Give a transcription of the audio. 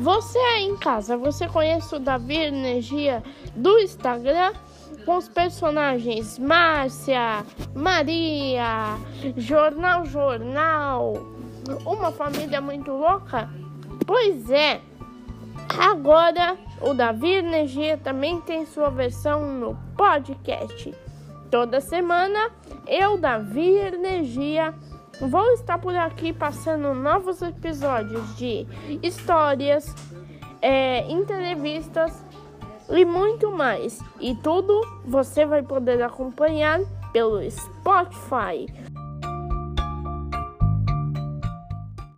Você aí em casa, você conhece o Davi Energia do Instagram? Com os personagens Márcia, Maria, Jornal Jornal, uma família muito louca? Pois é, agora o Davi Energia também tem sua versão no podcast. Toda semana eu, Davi Energia, Vou estar por aqui passando novos episódios de histórias, é, entrevistas e muito mais. E tudo você vai poder acompanhar pelo Spotify.